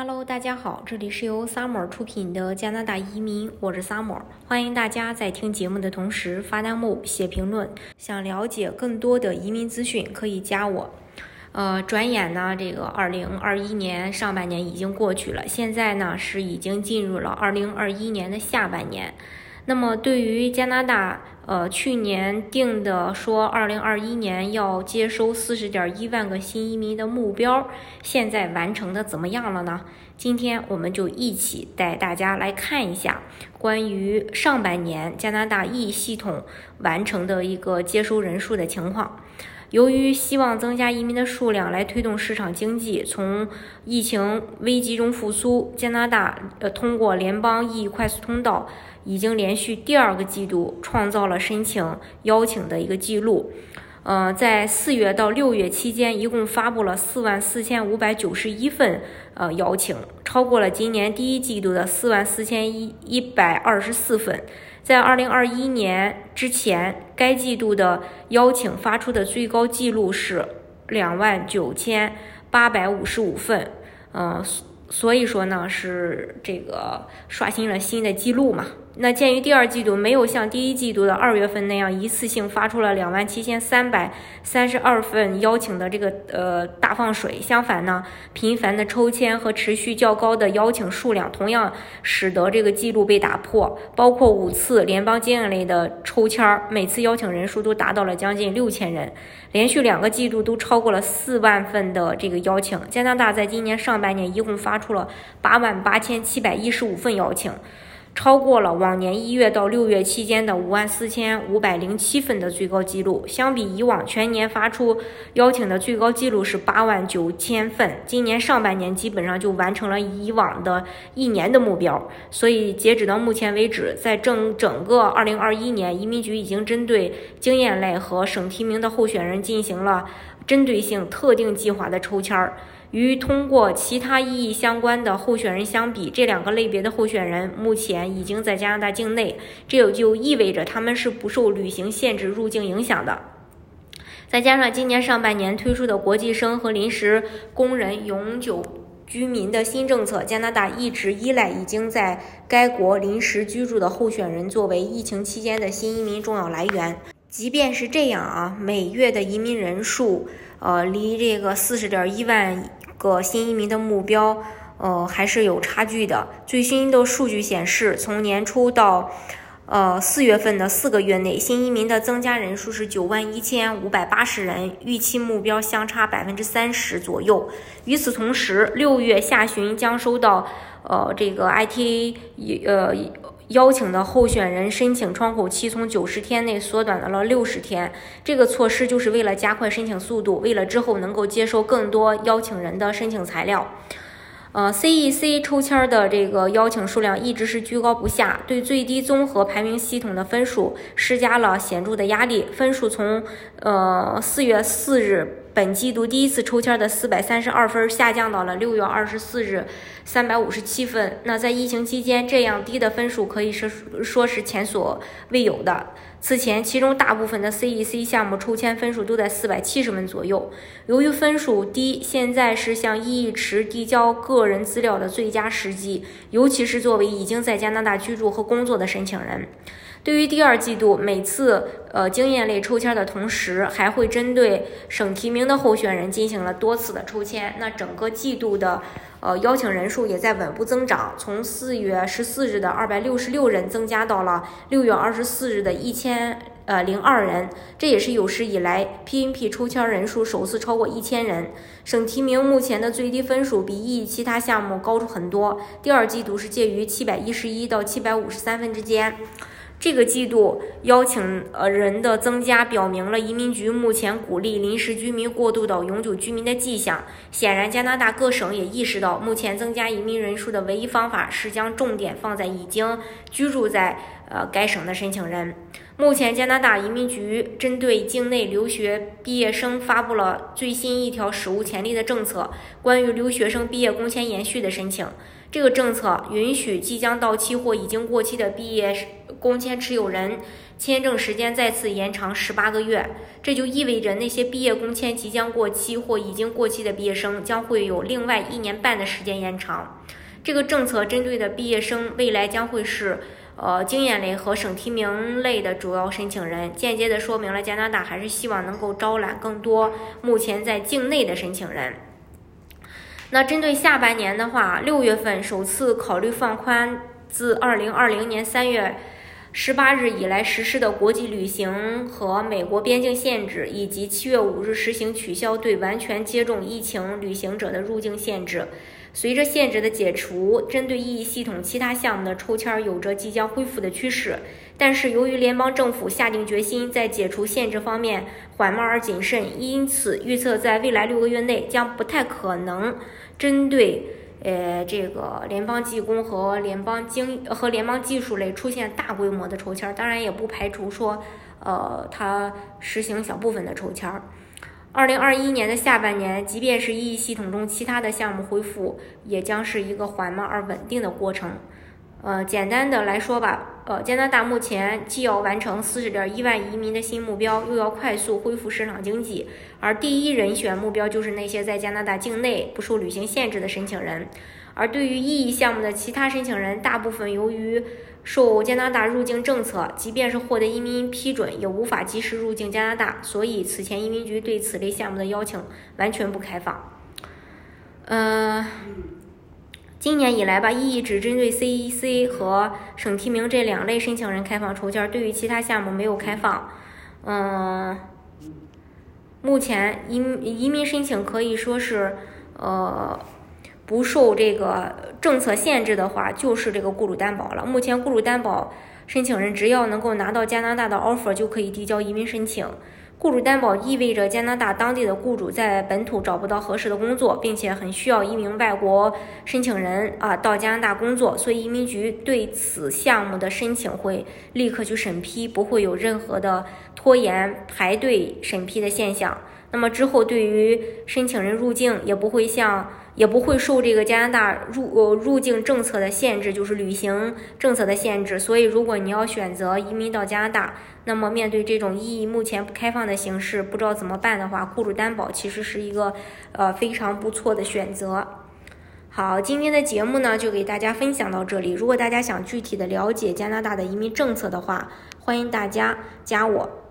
Hello，大家好，这里是由 Summer 出品的加拿大移民，我是 Summer，欢迎大家在听节目的同时发弹幕、写评论。想了解更多的移民资讯，可以加我。呃，转眼呢，这个二零二一年上半年已经过去了，现在呢是已经进入了二零二一年的下半年。那么，对于加拿大，呃，去年定的说二零二一年要接收四十点一万个新移民的目标，现在完成的怎么样了呢？今天我们就一起带大家来看一下关于上半年加拿大 E 系统完成的一个接收人数的情况。由于希望增加移民的数量来推动市场经济从疫情危机中复苏，加拿大呃通过联邦 E 快速通道已经连续第二个季度创造了申请邀请的一个记录。呃，在四月到六月期间，一共发布了四万四千五百九十一份呃邀请，超过了今年第一季度的四万四千一一百二十四份。在二零二一年之前，该季度的邀请发出的最高记录是两万九千八百五十五份，嗯，所以说呢是这个刷新了新的记录嘛。那鉴于第二季度没有像第一季度的二月份那样一次性发出了两万七千三百三十二份邀请的这个呃大放水，相反呢，频繁的抽签和持续较高的邀请数量，同样使得这个记录被打破。包括五次联邦经验类的抽签，每次邀请人数都达到了将近六千人，连续两个季度都超过了四万份的这个邀请。加拿大在今年上半年一共发出了八万八千七百一十五份邀请。超过了往年一月到六月期间的五万四千五百零七份的最高记录。相比以往全年发出邀请的最高记录是八万九千份，今年上半年基本上就完成了以往的一年的目标。所以截止到目前为止，在整整个二零二一年，移民局已经针对经验类和省提名的候选人进行了针对性、特定计划的抽签儿。与通过其他意义相关的候选人相比，这两个类别的候选人目前已经在加拿大境内，这也就意味着他们是不受旅行限制入境影响的。再加上今年上半年推出的国际生和临时工人永久居民的新政策，加拿大一直依赖已经在该国临时居住的候选人作为疫情期间的新移民重要来源。即便是这样啊，每月的移民人数，呃，离这个四十点一万。个新移民的目标，呃，还是有差距的。最新的数据显示，从年初到呃四月份的四个月内，新移民的增加人数是九万一千五百八十人，预期目标相差百分之三十左右。与此同时，六月下旬将收到呃这个 ITA 呃。邀请的候选人申请窗口期从九十天内缩短到了六十天。这个措施就是为了加快申请速度，为了之后能够接收更多邀请人的申请材料。呃，CEC 抽签的这个邀请数量一直是居高不下，对最低综合排名系统的分数施加了显著的压力。分数从呃四月四日。本季度第一次抽签的四百三十二分下降到了六月二十四日三百五十七分。那在疫情期间，这样低的分数可以是说是前所未有的。此前，其中大部分的 CEC 项目抽签分数都在四百七十分左右。由于分数低，现在是向异议池递交个人资料的最佳时机，尤其是作为已经在加拿大居住和工作的申请人。对于第二季度，每次呃经验类抽签的同时，还会针对省提名的候选人进行了多次的抽签。那整个季度的呃邀请人数也在稳步增长，从四月十四日的二百六十六人增加到了六月二十四日的一千呃零二人，这也是有史以来 PNP 抽签人数首次超过一千人。省提名目前的最低分数比 E 其他项目高出很多，第二季度是介于七百一十一到七百五十三分之间。这个季度邀请呃人的增加，表明了移民局目前鼓励临时居民过渡到永久居民的迹象。显然，加拿大各省也意识到，目前增加移民人数的唯一方法是将重点放在已经居住在呃该省的申请人。目前，加拿大移民局针对境内留学毕业生发布了最新一条史无前例的政策，关于留学生毕业工签延续的申请。这个政策允许即将到期或已经过期的毕业工签持有人签证时间再次延长十八个月。这就意味着那些毕业工签即将过期或已经过期的毕业生将会有另外一年半的时间延长。这个政策针对的毕业生未来将会是。呃，经验类和省提名类的主要申请人，间接的说明了加拿大还是希望能够招揽更多目前在境内的申请人。那针对下半年的话，六月份首次考虑放宽自二零二零年三月十八日以来实施的国际旅行和美国边境限制，以及七月五日实行取消对完全接种疫情旅行者的入境限制。随着限制的解除，针对意义系统其他项目的抽签有着即将恢复的趋势。但是，由于联邦政府下定决心在解除限制方面缓慢而谨慎，因此预测在未来六个月内将不太可能针对呃这个联邦技工和联邦经和联邦技术类出现大规模的抽签。当然，也不排除说呃它实行小部分的抽签。二零二一年的下半年，即便是 EE 系统中其他的项目恢复，也将是一个缓慢而稳定的过程。呃，简单的来说吧，呃，加拿大目前既要完成四十点一万移民的新目标，又要快速恢复市场经济，而第一人选目标就是那些在加拿大境内不受旅行限制的申请人。而对于异议项目的其他申请人，大部分由于受加拿大入境政策，即便是获得移民批准，也无法及时入境加拿大，所以此前移民局对此类项目的邀请完全不开放。嗯，今年以来吧，意义只针对 CEC 和省提名这两类申请人开放抽签，对于其他项目没有开放。嗯，目前移移民申请可以说是呃。不受这个政策限制的话，就是这个雇主担保了。目前雇主担保申请人只要能够拿到加拿大的 offer，就可以递交移民申请。雇主担保意味着加拿大当地的雇主在本土找不到合适的工作，并且很需要一名外国申请人啊到加拿大工作，所以移民局对此项目的申请会立刻去审批，不会有任何的拖延排队审批的现象。那么之后对于申请人入境也不会像。也不会受这个加拿大入呃入境政策的限制，就是旅行政策的限制。所以，如果你要选择移民到加拿大，那么面对这种意义目前不开放的形式，不知道怎么办的话，雇主担保其实是一个呃非常不错的选择。好，今天的节目呢就给大家分享到这里。如果大家想具体的了解加拿大的移民政策的话，欢迎大家加我。